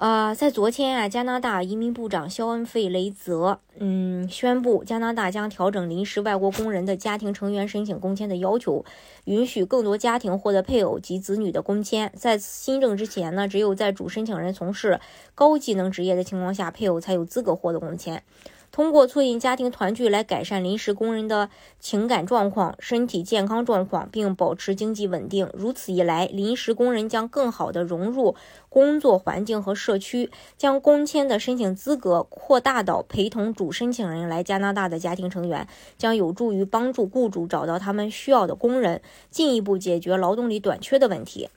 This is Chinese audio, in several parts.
呃，在昨天啊，加拿大移民部长肖恩·费雷泽，嗯，宣布加拿大将调整临时外国工人的家庭成员申请工签的要求，允许更多家庭获得配偶及子女的工签。在新政之前呢，只有在主申请人从事高技能职业的情况下，配偶才有资格获得工签。通过促进家庭团聚来改善临时工人的情感状况、身体健康状况，并保持经济稳定。如此一来，临时工人将更好地融入工作环境和社区，将工签的申请资格扩大到陪同主申请人来加拿大的家庭成员，将有助于帮助雇主找到他们需要的工人，进一步解决劳动力短缺的问题。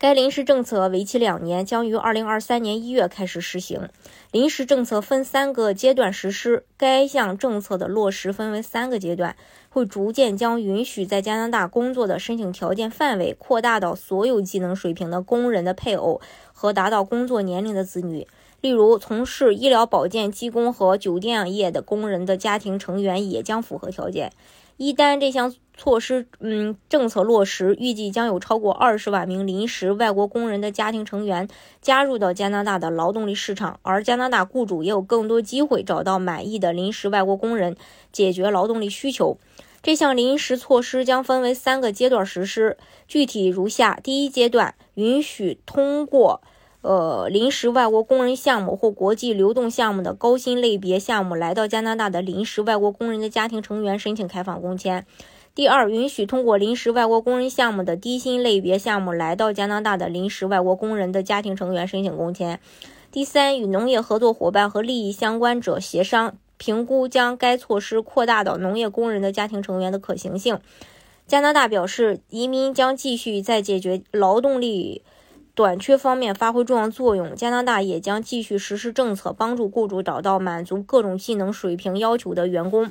该临时政策为期两年，将于二零二三年一月开始实行。临时政策分三个阶段实施，该项政策的落实分为三个阶段，会逐渐将允许在加拿大工作的申请条件范围扩大到所有技能水平的工人的配偶和达到工作年龄的子女。例如，从事医疗保健、技工和酒店业的工人的家庭成员也将符合条件。一旦这项措施，嗯，政策落实，预计将有超过二十万名临时外国工人的家庭成员加入到加拿大的劳动力市场，而加拿大雇主也有更多机会找到满意的临时外国工人，解决劳动力需求。这项临时措施将分为三个阶段实施，具体如下：第一阶段，允许通过。呃，临时外国工人项目或国际流动项目的高薪类别项目来到加拿大的临时外国工人的家庭成员申请开放工签。第二，允许通过临时外国工人项目的低薪类别项目来到加拿大的临时外国工人的家庭成员申请工签。第三，与农业合作伙伴和利益相关者协商评估将该措施扩大到农业工人的家庭成员的可行性。加拿大表示，移民将继续在解决劳动力。短缺方面发挥重要作用，加拿大也将继续实施政策，帮助雇主找到满足各种技能水平要求的员工。